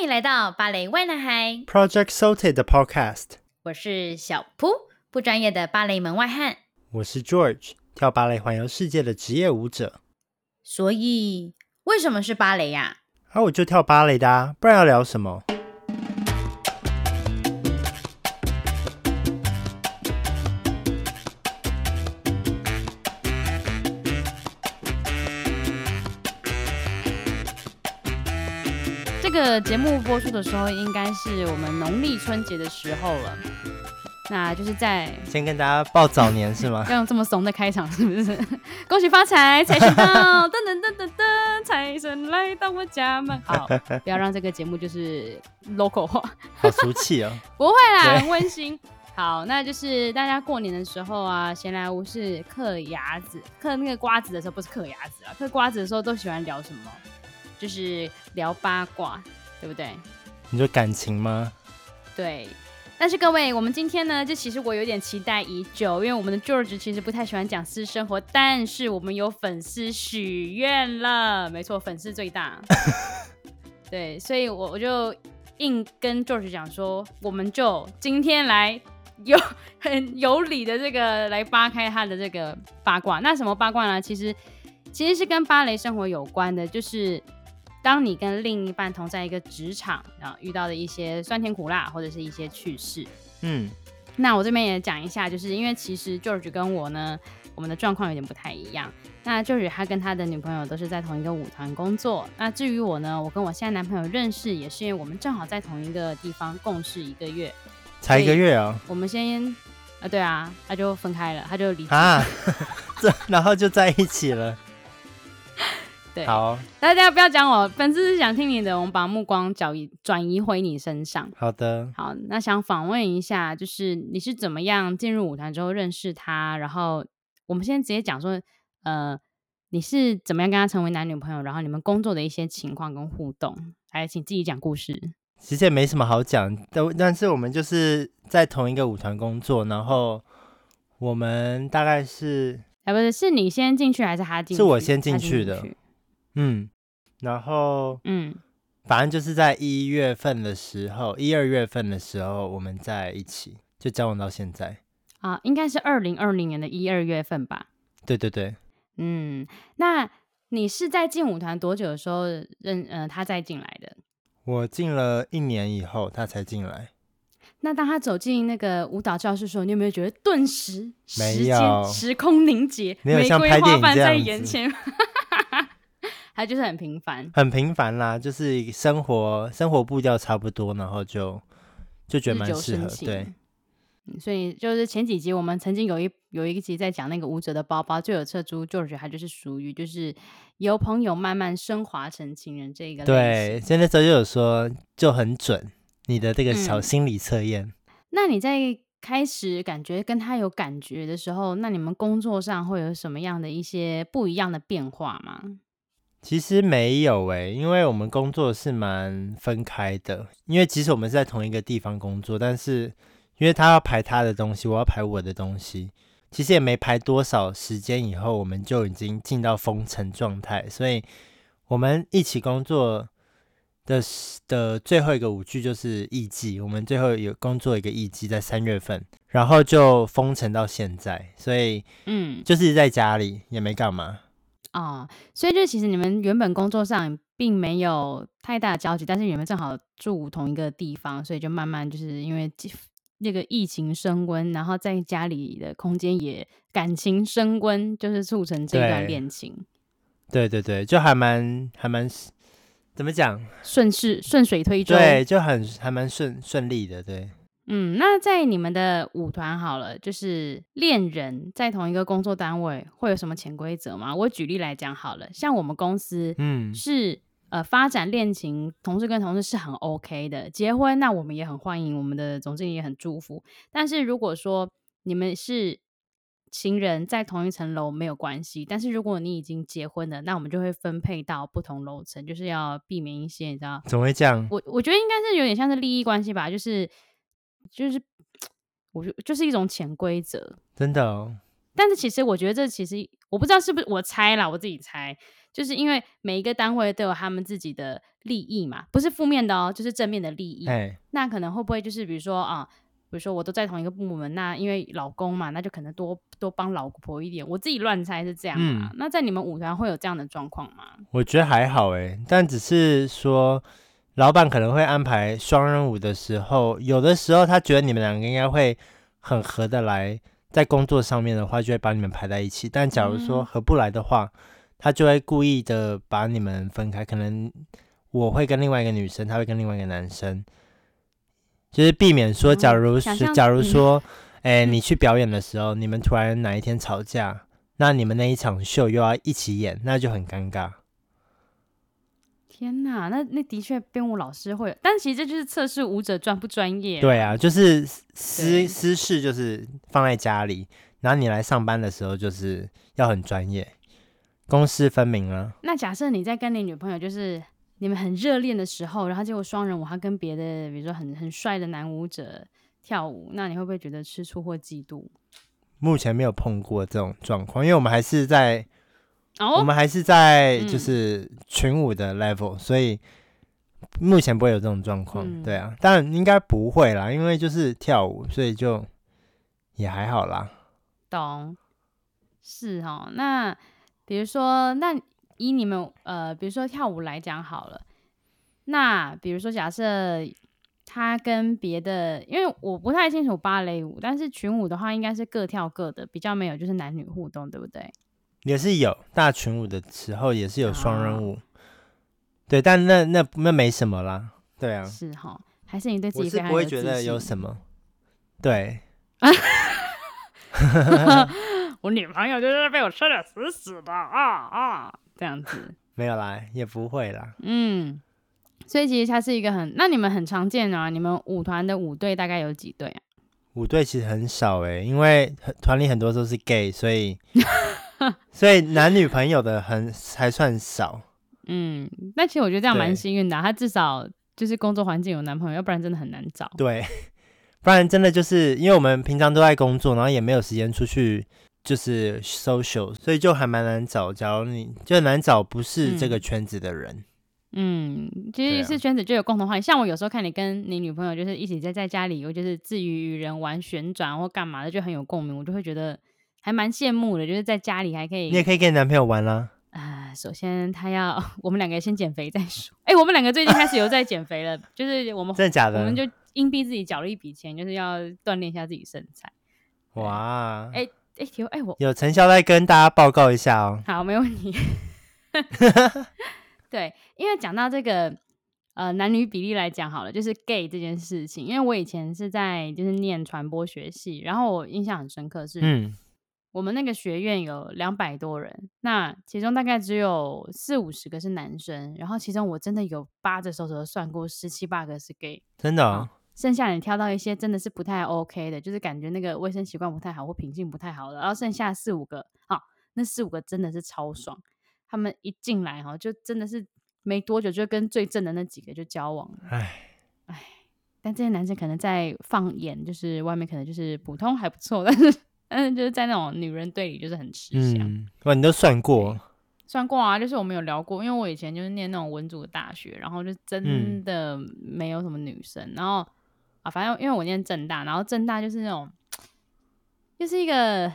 欢迎来到芭蕾 why 男孩 Project Salted 的 Podcast。我是小扑，不专业的芭蕾门外汉。我是 George，跳芭蕾环游世界的职业舞者。所以，为什么是芭蕾呀？啊，我就跳芭蕾的啊，不然要聊什么？个节目播出的时候，应该是我们农历春节的时候了。那就是在先跟大家报早年是吗？要用这么怂的开场是不是？恭喜发财，财神到，噔噔噔噔噔，财神来到我家门。好，不要让这个节目就是 local 化，好俗气哦。不会啦，很温馨。好，那就是大家过年的时候啊，闲来无事嗑牙子，嗑那个瓜子的时候，不是嗑牙子啊，嗑瓜子的时候都喜欢聊什么？就是聊八卦，对不对？你说感情吗？对。但是各位，我们今天呢，就其实我有点期待已久，因为我们的 George 其实不太喜欢讲私生活，但是我们有粉丝许愿了，没错，粉丝最大。对，所以我我就硬跟 George 讲说，我们就今天来有很有理的这个来扒开他的这个八卦。那什么八卦呢？其实其实是跟芭蕾生活有关的，就是。当你跟另一半同在一个职场，然后遇到的一些酸甜苦辣，或者是一些趣事，嗯，那我这边也讲一下，就是因为其实 George 跟我呢，我们的状况有点不太一样。那 George 他跟他的女朋友都是在同一个舞团工作。那至于我呢，我跟我现在男朋友认识也是因为我们正好在同一个地方共事一个月，才一个月啊。我们先啊，对啊，他就分开了，他就离职啊，这然后就在一起了。对，好，大家不要讲我，粉丝是想听你的，我们把目光转移转移回你身上。好的，好，那想访问一下，就是你是怎么样进入舞团之后认识他？然后我们先直接讲说，呃，你是怎么样跟他成为男女朋友？然后你们工作的一些情况跟互动，来，请自己讲故事。其实也没什么好讲，但但是我们就是在同一个舞团工作，然后我们大概是，哎，不是，是你先进去还是他进去？是我先进去的。嗯，然后嗯，反正就是在一月份的时候，一二月份的时候，我们在一起就交往到现在啊，应该是二零二零年的一二月份吧？对对对，嗯，那你是在进舞团多久的时候认呃他再进来的？我进了一年以后他才进来。那当他走进那个舞蹈教室的时候，你有没有觉得顿时时间时空凝结，玫瑰花瓣在眼前？他就是很平凡，很平凡啦，就是生活生活步调差不多，然后就就觉得蛮适合，对。所以就是前几集我们曾经有一有一集在讲那个舞者的包包，就有侧珠，就觉得他就是属于就是由朋友慢慢升华成情人这个。对，所以那时候就有说就很准你的这个小心理测验。嗯。那你在开始感觉跟他有感觉的时候，那你们工作上会有什么样的一些不一样的变化吗？其实没有诶，因为我们工作是蛮分开的。因为即使我们是在同一个地方工作，但是因为他要排他的东西，我要排我的东西，其实也没排多少时间，以后我们就已经进到封城状态。所以我们一起工作的的最后一个舞剧就是艺伎，我们最后有工作一个艺伎在三月份，然后就封城到现在，所以嗯，就是在家里也没干嘛。啊、哦，所以就其实你们原本工作上并没有太大的交集，但是你们正好住同一个地方，所以就慢慢就是因为那个疫情升温，然后在家里的空间也感情升温，就是促成这段恋情。对对对，就还蛮还蛮怎么讲，顺势顺水推舟，对，就很还蛮顺顺利的，对。嗯，那在你们的舞团好了，就是恋人在同一个工作单位会有什么潜规则吗？我举例来讲好了，像我们公司，嗯，是呃发展恋情，同事跟同事是很 OK 的，结婚那我们也很欢迎，我们的总经理也很祝福。但是如果说你们是情人，在同一层楼没有关系，但是如果你已经结婚了，那我们就会分配到不同楼层，就是要避免一些你知道？怎么会这样？我我觉得应该是有点像是利益关系吧，就是。就是，我就就是一种潜规则，真的哦。但是其实我觉得这其实我不知道是不是我猜啦，我自己猜，就是因为每一个单位都有他们自己的利益嘛，不是负面的哦，就是正面的利益。哎，那可能会不会就是比如说啊，比如说我都在同一个部门，那因为老公嘛，那就可能多多帮老婆一点。我自己乱猜是这样啊。嗯、那在你们舞团会有这样的状况吗？我觉得还好哎，但只是说。老板可能会安排双人舞的时候，有的时候他觉得你们两个应该会很合得来，在工作上面的话，就会把你们排在一起。但假如说合不来的话，嗯、他就会故意的把你们分开。可能我会跟另外一个女生，他会跟另外一个男生，就是避免说，假如是、嗯、假如说，哎，你去表演的时候，你们突然哪一天吵架，那你们那一场秀又要一起演，那就很尴尬。天呐，那那的确编舞老师会，但其实这就是测试舞者专不专业。对啊，就是私私事就是放在家里，然后你来上班的时候就是要很专业，公私分明啊。那假设你在跟你女朋友就是你们很热恋的时候，然后结果双人舞她跟别的比如说很很帅的男舞者跳舞，那你会不会觉得吃醋或嫉妒？目前没有碰过这种状况，因为我们还是在。Oh? 我们还是在就是群舞的 level，、嗯、所以目前不会有这种状况。嗯、对啊，但应该不会啦，因为就是跳舞，所以就也还好啦。懂，是哦。那比如说，那以你们呃，比如说跳舞来讲好了，那比如说假设他跟别的，因为我不太清楚芭蕾舞，但是群舞的话，应该是各跳各的，比较没有就是男女互动，对不对？也是有大群舞的时候，也是有双人舞，哦、对，但那那那没什么啦，对啊，是哈，还是你对自己我是不会觉得有什么，对，我女朋友就是被我吃的死死的啊啊，这样子，没有啦，也不会啦，嗯，所以其实它是一个很，那你们很常见啊，你们舞团的舞队大概有几队啊？舞队其实很少哎、欸，因为团里很多都是 gay，所以。所以男女朋友的很还算少，嗯，那其实我觉得这样蛮幸运的，啊，他至少就是工作环境有男朋友，要不然真的很难找。对，不然真的就是因为我们平常都在工作，然后也没有时间出去就是 social，所以就还蛮难找。假如你就难找不是这个圈子的人，嗯，嗯，其实是圈子就有共同话题。啊，像我有时候看你跟你女朋友就是一起在在家里，我就是自娱娱人玩旋转或干嘛的，就很有共鸣，我就会觉得。还蛮羡慕的，就是在家里还可以。你也可以跟你男朋友玩啦。啊、呃，首先他要 我们两个先减肥再说。哎、欸，我们两个最近开始有在减肥了，就是我们真的假的？我们就硬逼自己缴了一笔钱，就是要锻炼一下自己身材。哇！哎哎、欸，哎、欸、我有成效再跟大家报告一下哦。好，没问题。对，因为讲到这个呃男女比例来讲好了，就是 gay 这件事情，因为我以前是在就是念传播学系，然后我印象很深刻是嗯。我们那个学院有两百多人，那其中大概只有四五十个是男生，然后其中我真的有扒着手指头算过十七八个是 gay，真的、哦。剩下你挑到一些真的是不太 OK 的，就是感觉那个卫生习惯不太好或品性不太好的，然后剩下四五个，好，那四五个真的是超爽，他们一进来哈，就真的是没多久就跟最正的那几个就交往了，哎哎，但这些男生可能在放眼就是外面可能就是普通还不错，但是。嗯，就是在那种女人队里，就是很吃香。嗯，哇，你都算过？算过啊，就是我们有聊过，因为我以前就是念那种文组的大学，然后就真的没有什么女生。嗯、然后啊，反正因为我念正大，然后正大就是那种，就是一个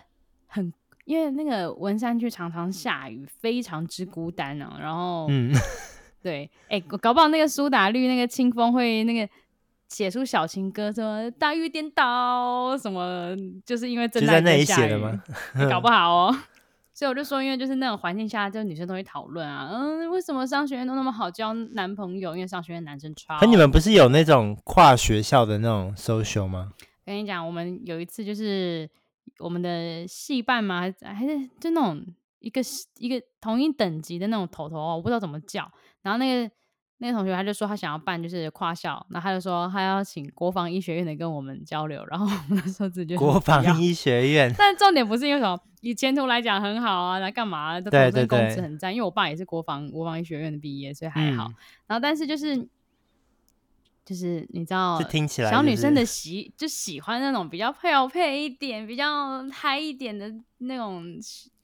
很，因为那个文山区常常下雨，非常之孤单啊。然后，嗯，对，哎、欸，搞不好那个苏打绿那个清风会那个。写出小情歌，什么大雨颠倒，什么就是因为正在那里写的吗？搞不好哦。所以我就说，因为就是那种环境下，就女生都会讨论啊，嗯，为什么商学院都那么好交男朋友？因为商学院男生超。可你们不是有那种跨学校的那种 social 吗？跟你讲，我们有一次就是我们的系办嘛？还是还是就那种一个一个同一等级的那种头头哦，我不知道怎么叫。然后那个。那个同学他就说他想要办就是跨校，然后他就说他要请国防医学院的跟我们交流，然后我们那时候直接国防医学院，但重点不是因为什么，以前途来讲很好啊，来干嘛、啊？对对对，工资很赞，因为我爸也是国防国防医学院的毕业，所以还好。嗯、然后但是就是就是你知道，听起来小女生的喜就喜欢那种比较漂配一点、比较嗨一点的那种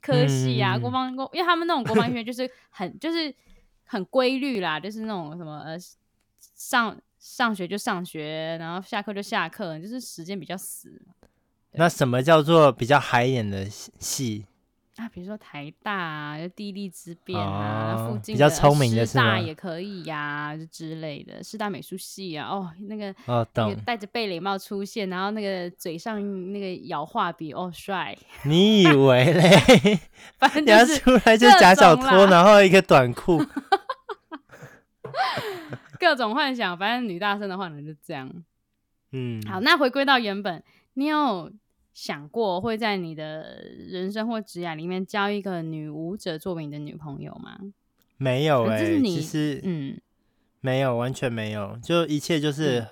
科系啊，嗯、国防工，因为他们那种国防医学就是很就是很规律啦，就是那种什么呃上上学就上学，然后下课就下课，就是时间比较死。那什么叫做比较嗨一点的戏？啊，比如说台大啊，就地利之便啊，哦、附近比较聪明的师大也可以呀、啊，就之类的。师大美术系啊，哦，那个哦，懂，那个戴着贝雷帽出现，然后那个嘴上那个咬画笔，哦，帅。你以为嘞？反正就是出来就假小拖，然后一个短裤，各种幻想。反正女大生的话呢，就这样。嗯，好，那回归到原本，你有。想过会在你的人生或职业里面交一个女舞者作为你的女朋友吗？没有哎、欸，其实嗯，没有，完全没有，就一切就是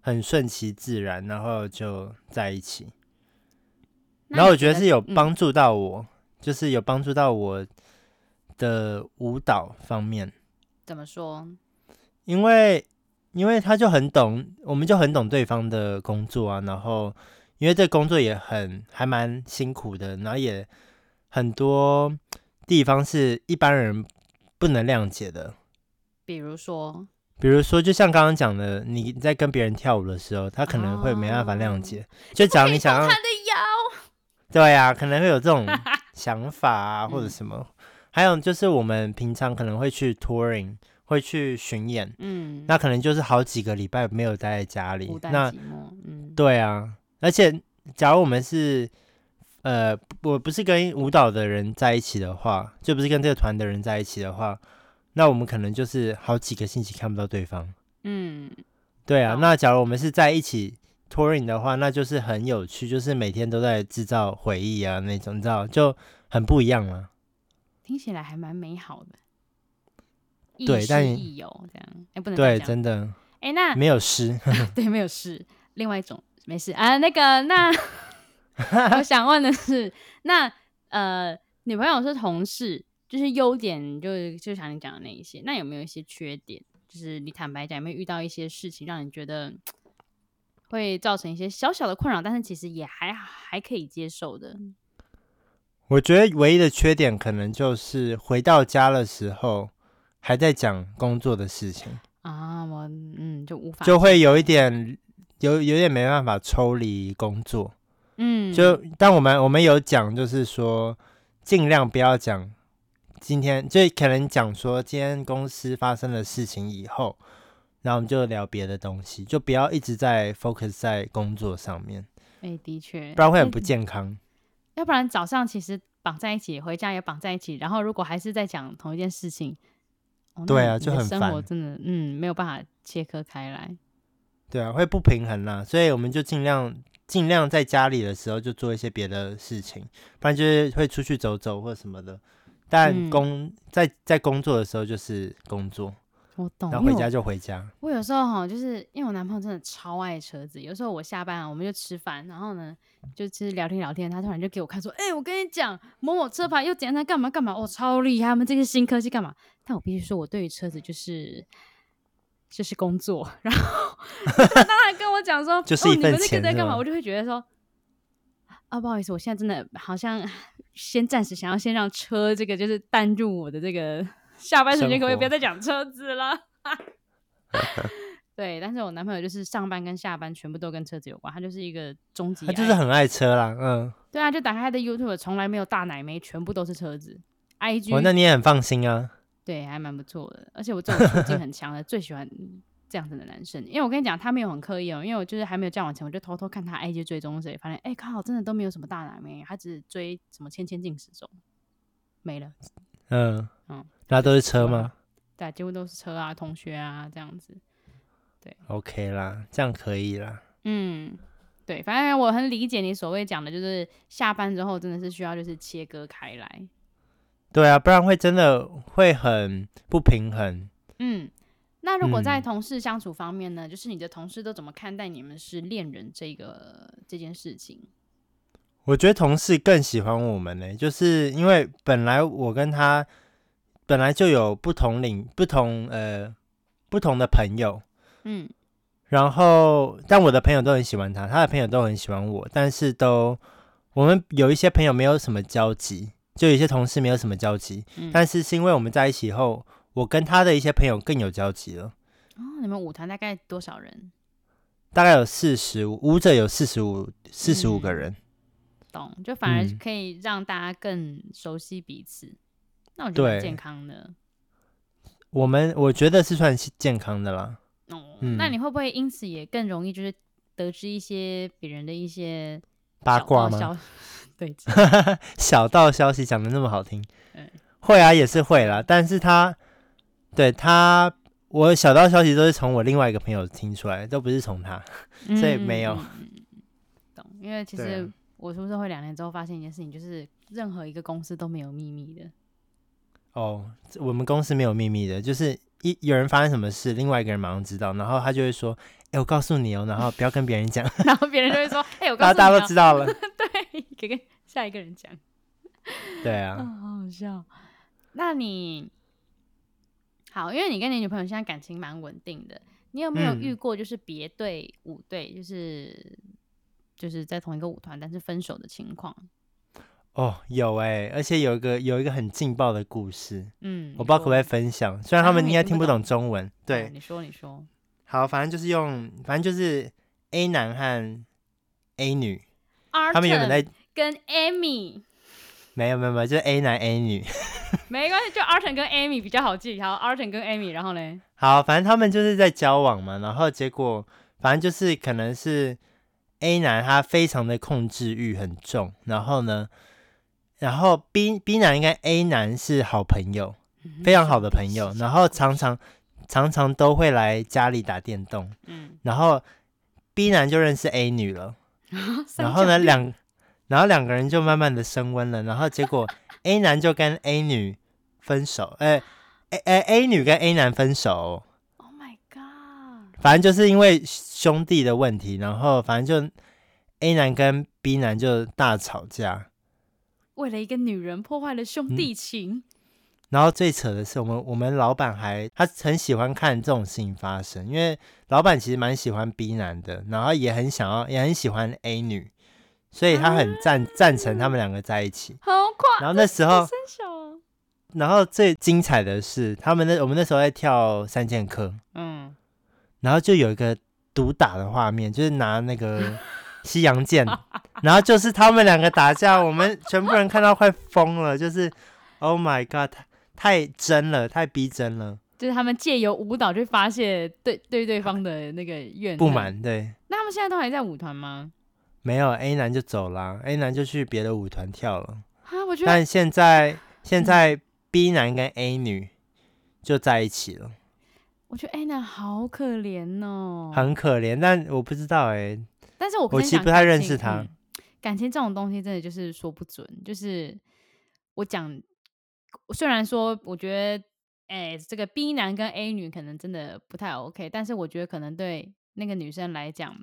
很顺其自然，然后就在一起。然后我觉得是有帮助到我，嗯、就是有帮助到我的舞蹈方面。怎么说？因为因为他就很懂，我们就很懂对方的工作啊，然后。因为这工作也很还蛮辛苦的，然后也很多地方是一般人不能谅解的。比如说，比如说，就像刚刚讲的，你在跟别人跳舞的时候，他可能会没办法谅解。哦、就假如你想要他的腰，对呀、啊，可能会有这种 想法啊，或者什么。嗯、还有就是我们平常可能会去 touring，会去巡演，嗯，那可能就是好几个礼拜没有待在家里，那嗯，对啊。而且，假如我们是，呃，我不是跟舞蹈的人在一起的话，就不是跟这个团的人在一起的话，那我们可能就是好几个星期看不到对方。嗯，对啊。那假如我们是在一起 touring 的话，那就是很有趣，就是每天都在制造回忆啊，那种，你知道，就很不一样了。听起来还蛮美好的。对，但亦有这样，哎、欸，不能对，真的，哎、欸，那没有诗，对，没有诗，另外一种。没事啊，那个，那 我想问的是，那呃，女朋友是同事，就是优点，就就像你讲的那一些，那有没有一些缺点？就是你坦白讲，有没有遇到一些事情让你觉得 会造成一些小小的困扰，但是其实也还还可以接受的？我觉得唯一的缺点可能就是回到家的时候还在讲工作的事情啊，我嗯就无法就会有一点。有有点没办法抽离工作，嗯，就但我们我们有讲，就是说尽量不要讲今天，就可能讲说今天公司发生的事情以后，然后我们就聊别的东西，就不要一直在 focus 在工作上面。哎、欸，的确，不然会很不健康。欸、要不然早上其实绑在一起，回家也绑在一起，然后如果还是在讲同一件事情，哦、对啊，就很烦。生活真的，嗯，没有办法切割开来。对啊，会不平衡啦，所以我们就尽量尽量在家里的时候就做一些别的事情，不然就是会出去走走或什么的。但工、嗯、在在工作的时候就是工作，我懂。然后回家就回家。我，我有时候哈，就是因为我男朋友真的超爱车子，有时候我下班我们就吃饭，然后呢就其实聊天聊天，他突然就给我看说，哎、欸，我跟你讲某某车牌又怎样，他干嘛干嘛，哦，超厉害，他们这些新科技干嘛？但我必须说，我对于车子就是。就是工作，然后他当然跟我讲说，就是一份钱，哦，你们这个在干嘛？我就会觉得说，啊，不好意思，我现在真的好像先暂时想要先让车这个就是淡入我的这个下班时间，可不可以不要再讲车子了？对，但是我男朋友就是上班跟下班全部都跟车子有关，他就是一个终极，他就是很爱车啦，嗯，对啊，就打开他的 YouTube，从来没有大奶妹，全部都是车子。IG，哦，那你也很放心啊。对，还蛮不错的，而且我这种处境很强的，最喜欢这样子的男生。因为我跟你讲，他没有很刻意哦，因为我就是还没有交往前，我就偷偷看他 IG 追踪谁，发现哎靠，真的都没有什么大奶妹，他只追什么千千进十种，没了。嗯嗯，那都是车吗？对，几乎都是车啊，同学啊这样子。对，OK 啦，这样可以啦。嗯，对，反正我很理解你所谓讲的，就是下班之后真的是需要就是切割开来。对啊，不然会真的会很不平衡。嗯，那如果在同事相处方面呢？嗯、就是你的同事都怎么看待你们是恋人这个这件事情？我觉得同事更喜欢我们呢，就是因为本来我跟他本来就有不同领不同呃不同的朋友，嗯，然后但我的朋友都很喜欢他，他的朋友都很喜欢我，但是都我们有一些朋友没有什么交集。就有些同事没有什么交集，嗯、但是是因为我们在一起以后，我跟他的一些朋友更有交集了。哦，你们舞团大概多少人？大概有四十五，舞者有四十五，四十五个人。嗯、懂，就反而可以让大家更熟悉彼此。嗯、那我觉得健康的。我们我觉得是算健康的啦。哦，嗯、那你会不会因此也更容易就是得知一些别人的一些八卦吗？小道消息讲得那么好听。会啊，也是会啦。但是他对他。我小道消息都是从我另外一个朋友听出来，都不是从他，所以没有。懂，因为其实我出社会两年之后，发现一件事情，就是任何一个公司都没有秘密的。哦，我们公司没有秘密的，就是一有人发生什么事，另外一个人马上知道，然后他就会说：“哎、我告诉你哦，然后不要跟别人讲。”然后别人就会说：“哎、我告诉、”大家都知道了。对，可以跟下一个人讲。对啊、哦，好好笑。那你？好，因为你跟你女朋友现在感情蛮稳定的，你有没有遇过就是别队舞队，就是、嗯、就是在同一个舞团但是分手的情况？哦，有哎、欸，而且有一个有一个很劲爆的故事，嗯，我不知道可不可以分享，虽然他们应该听不懂中文，对，你说你说，好，反正就是用，反正就是 A 男和 A 女他们原本在跟 Amy。没有没有没有，就是 A 男 A 女，没关系，就 Arton 跟 Amy 比较好记。好，Arton 跟 Amy，然后呢？好，反正他们就是在交往嘛，然后结果反正就是可能是 A 男他非常的控制欲很重，然后呢，然后 B B 男应该 A 男是好朋友，非常好的朋友，然后常常常常都会来家里打电动，嗯，然后 B 男就认识 A 女了，然后呢两。然后两个人就慢慢的升温了，然后结果 A 男就跟 A 女分手，哎哎哎 A 女跟 A 男分手。Oh my god！反正就是因为兄弟的问题，然后反正就 A 男跟 B 男就大吵架，为了一个女人破坏了兄弟情。嗯、然后最扯的是，我们我们老板还他很喜欢看这种事情发生，因为老板其实蛮喜欢 B 男的，然后也很想要，也很喜欢 A 女。所以他很赞赞成他们两个在一起，好快。然后那时候，然后最精彩的是，他们那我们那时候在跳三剑客，嗯，然后就有一个毒打的画面，就是拿那个西洋剑，然后就是他们两个打架，我们全部人看到快疯了，就是 Oh my God，太太真了，太逼真了，就是他们借由舞蹈去发泄对对对方的那个怨不满，对。那他们现在都还在舞团吗？没有，A 男就走了，A 男就去别的舞团跳了。啊，我觉得。但现在 现在 B 男跟 A 女就在一起了。我觉得 A 男好可怜哦。很可怜，但我不知道哎、欸。但是我我其实不太认识他。嗯、感情这种东西真的就是说不准。就是我讲，虽然说我觉得，哎，这个 B 男跟 A 女可能真的不太 OK，但是我觉得可能对那个女生来讲。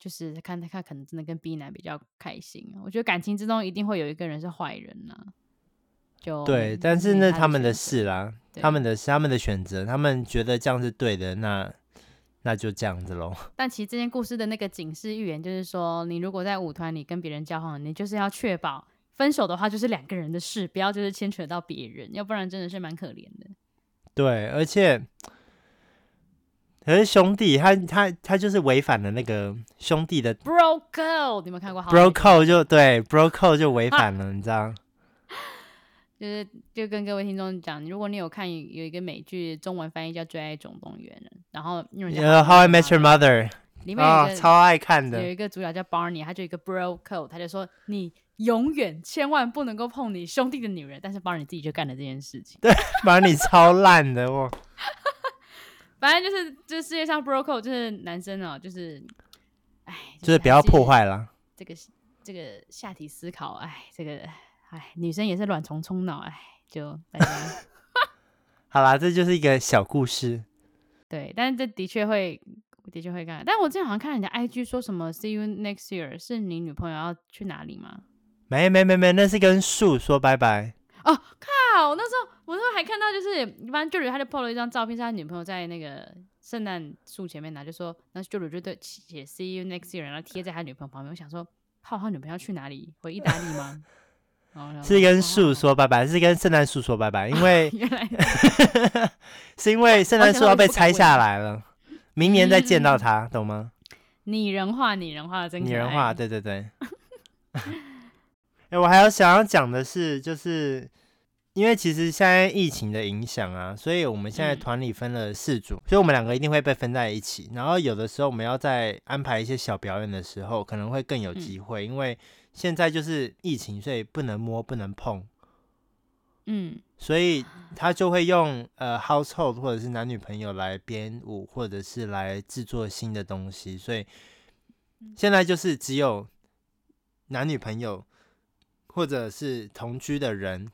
就是看他看，可能真的跟 B 男比较开心。我觉得感情之中一定会有一个人是坏人呐。就对，但是那他们的事啦，他们的是他们的选择，他们觉得这样是对的，那那就这样子喽。但其实这件故事的那个警示预言就是说，你如果在舞团里跟别人交往，你就是要确保分手的话就是两个人的事，不要就是牵扯到别人，要不然真的是蛮可怜的。对，而且。可是兄弟，他他他就是违反了那个兄弟的 bro code，你有没有看过？bro code 就对，bro code 就违反了，你知道？就是就跟各位听众讲，如果你有看有一个美剧，中文翻译叫《最爱总动员》，然后 How I Met Your Mother 里面有一个超爱看的，有一个主角叫 Barney，他就一个 bro code，他就说你永远千万不能够碰你兄弟的女人，但是 Barney 自己就干了这件事情。对，Barney 超烂的哦。反正就是，就是世界上 bro code 就是男生哦，就是，哎，就是不要破坏啦。这个这个下体思考，哎，这个哎，女生也是卵虫冲脑，哎，就大家 好啦，这就是一个小故事。对，但是这的确会，的确会干。但我之前好像看人家 IG 说什么 “see you next year”，是你女朋友要去哪里吗？没没没没，那是跟树说拜拜。哦，靠！那时候我那时候还看到，就是一般 Julie 他就 po 了一张照片，是他女朋友在那个圣诞树前面拿，就说那 Julie 就对写 See you next year，然后贴在他女朋友旁边。我想说，泡他女朋友去哪里？回意大利吗？是跟树说拜拜，是跟圣诞树说拜拜，因为原 来 是因为圣诞树要被拆下来了，明年再见到他，懂吗？拟人化，拟人化，真拟人化，对对对。哎、欸，我还有想要讲的是，就是因为其实现在疫情的影响啊，所以我们现在团里分了四组，嗯、所以我们两个一定会被分在一起。然后有的时候我们要在安排一些小表演的时候，可能会更有机会，嗯、因为现在就是疫情，所以不能摸，不能碰。嗯，所以他就会用呃 household 或者是男女朋友来编舞，或者是来制作新的东西。所以现在就是只有。男女朋友或者是同居的人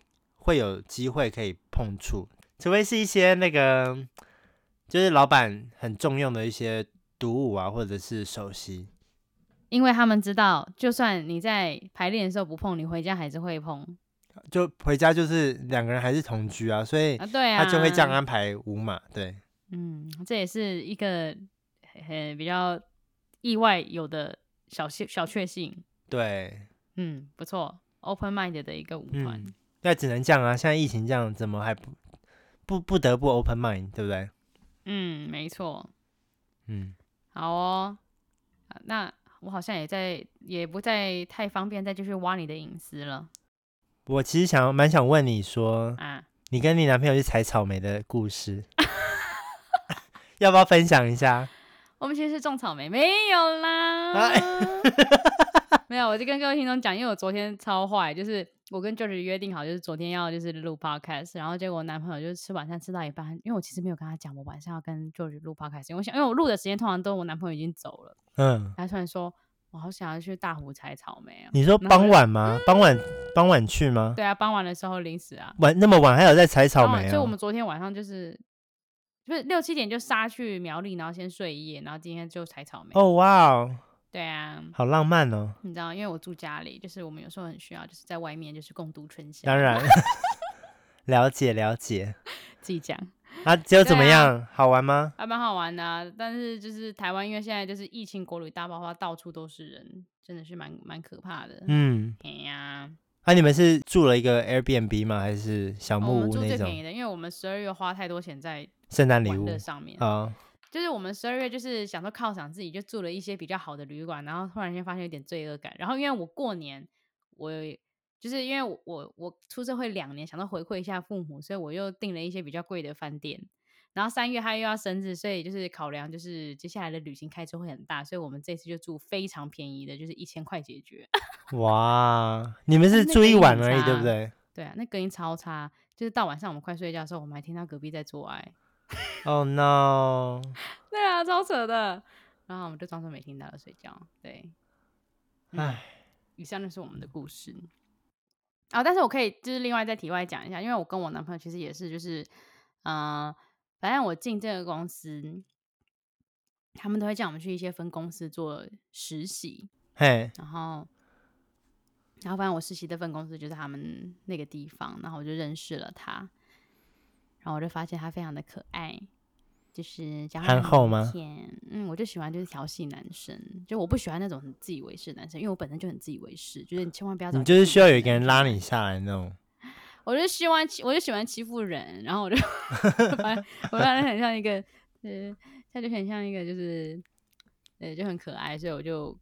会有机会可以碰触，除非是一些那个就是老板很重用的一些独舞啊，或者是首席，因为他们知道，就算你在排练的时候不碰，你回家还是会碰。就回家就是两个人还是同居啊，所以他就会这样安排舞码。对，嗯，这也是一个很比较意外有的小小小确幸。对，嗯，不错，open mind 的一个舞团。那、嗯、只能这样啊，现在疫情这样，怎么还不不不得不 open mind，对不对？嗯，没错。嗯，好哦。那我好像也在，也不再太方便再继续挖你的隐私了。我其实想蛮想问你说，啊，你跟你男朋友去采草莓的故事，要不要分享一下？我们其实是种草莓，没有啦。啊没有，我就跟各位听众讲，因为我昨天超坏，就是我跟 George 约定好，就是昨天要就是录 podcast，然后结果我男朋友就是吃晚餐吃到一半，因为我其实没有跟他讲我晚上要跟 George 录 podcast，因为我想，因为我录的时间通常都我男朋友已经走了，嗯，他突然说，我好想要去大湖采草莓啊。你说傍晚吗？傍晚傍晚去吗？对啊，傍晚的时候临时啊，晚那么晚还有在采草莓啊？就我们昨天晚上就是。就是六七点就杀去苗栗，然后先睡一夜，然后今天就采草莓。哦，哇哦，对啊，好浪漫哦。你知道，因为我住家里，就是我们有时候很需要，就是在外面就是共度春宵。当然，了解了解。自己讲啊，结果怎么样？啊、好玩吗？还蛮好玩的、啊，但是就是台湾，因为现在就是疫情，国旅大爆发，到处都是人，真的是蛮蛮可怕的。嗯，哎呀。啊，你们是住了一个 Airbnb 吗？还是小木屋那种？哦、我们住最便宜的，因为我们十二月花太多钱在圣诞礼物上面啊。就是我们十二月就是想说犒赏自己，就住了一些比较好的旅馆，然后突然间发现有点罪恶感。然后因为我过年，我就是因为我我，我出社会两年，想到回馈一下父母，所以我又订了一些比较贵的饭店。然后三月他又要生日，所以就是考量就是接下来的旅行开支会很大，所以我们这次就住非常便宜的，就是一千块解决。哇，你们是住一晚而已，对不对？对啊，那隔音超差，就是到晚上我们快睡觉的时候，我们还听到隔壁在做爱。Oh no！对啊，超扯的。然后我们就装作没听到了睡觉。对，唉，以上就是我们的故事。啊、哦，但是我可以就是另外在题外讲一下，因为我跟我男朋友其实也是就是，嗯、呃。反正我进这个公司，他们都会叫我们去一些分公司做实习。嘿，然后，然后反正我实习的分公司就是他们那个地方，然后我就认识了他，然后我就发现他非常的可爱，就是憨厚吗？嗯，我就喜欢就是调戏男生，就我不喜欢那种很自以为是的男生，因为我本身就很自以为是，就是你千万不要找，你就是需要有一个人拉你下来那种。我就希望欺，我就喜欢欺负人，然后我就，我感觉很像一个，呃，他就很像一个，就是，呃，就很可爱，所以我就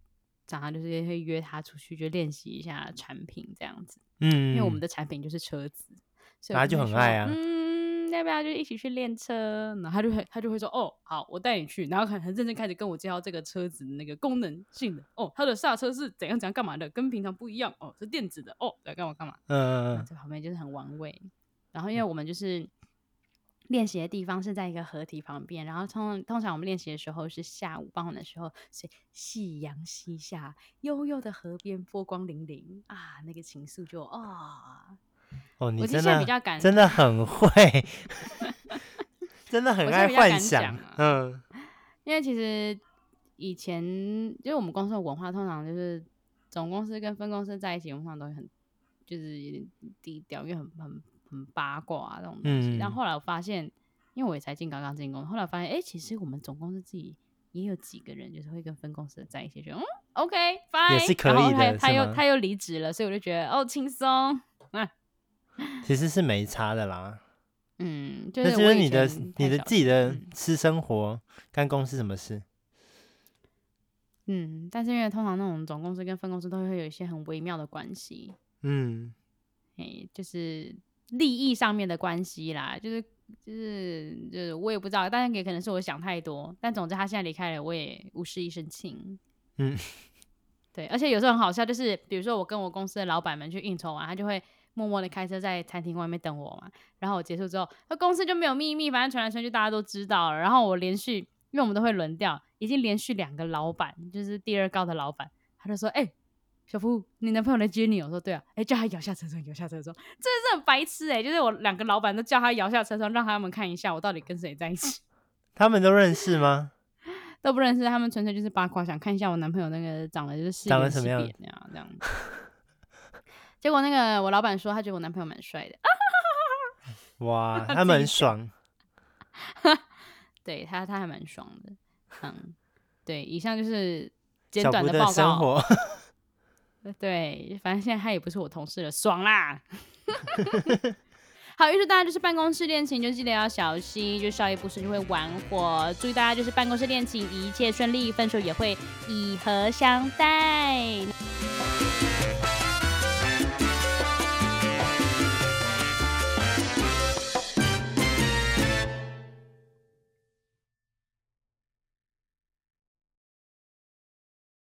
常常就是会约他出去，就练习一下产品这样子。嗯，因为我们的产品就是车子，所以他就很爱啊。嗯要不要就一起去练车？然后他就会他就会说哦好，我带你去。然后很很认真开始跟我介绍这个车子的那个功能性的哦，它的刹车是怎样怎样干嘛的，跟平常不一样哦，是电子的哦，来干嘛干嘛。嗯。这旁边就是很玩味。然后因为我们就是练习的地方是在一个河堤旁边，然后通通常我们练习的时候是下午傍晚的时候，是夕阳西下，悠悠的河边波光粼粼啊，那个情愫就啊。哦哦，你真的真的很会，真的很爱幻想。嗯，因为其实以前因为我们公司的文化，通常就是总公司跟分公司在一起，通常都会很就是有点低调，因为很很很八卦这种东西。但、嗯、后来我发现，因为我也才进刚刚进公司，后来发现，哎、欸，其实我们总公司自己也有几个人，就是会跟分公司的在一起，就嗯，OK，fine，也是可以的。然后他，他又他又离职了，所以我就觉得哦轻松。啊，其实是没差的啦。嗯，就是那就是你的你的自己的嗯私生活，干公司什么事？嗯，但是因为通常那种总公司跟分公司都会有一些很微妙的关系，嗯，哎，就是利益上面的关系啦，就是就是就是我也不知道，但是也可能是我想太多。但总之他现在离开了，我也无事一身轻。嗯，对，而且有时候很好笑，就是比如说我跟我公司的老板们去应酬完，他就会默默的开车在餐厅外面等我嘛。然后我结束之后，那公司就没有秘密，反正传来传去大家都知道了。然后我连续。因为我们都会轮调，已经连续两个老板，就是第二高的老板，他就说：“哎、欸，小福，你男朋友来接你。”我说：“对啊。”哎，叫他摇下车窗，摇下车窗，真的是很白痴哎、欸！就是我两个老板都叫他摇下车窗，让他们看一下我到底跟谁在一起。他们都认识吗？都不认识，他们纯粹就是八卦，想看一下我男朋友那个长得就是长得什么样那样这样。结果那个我老板说，他觉得我男朋友蛮帅的。哇，他们很爽。对他，他还蛮爽的。嗯，对，以上就是简短的报告。的生活对，反正现在他也不是我同事了，爽啦。好，预祝大家就是办公室恋情，就记得要小心，就稍一不慎就会玩火。祝大家就是办公室恋情一切顺利，分手也会以和相待。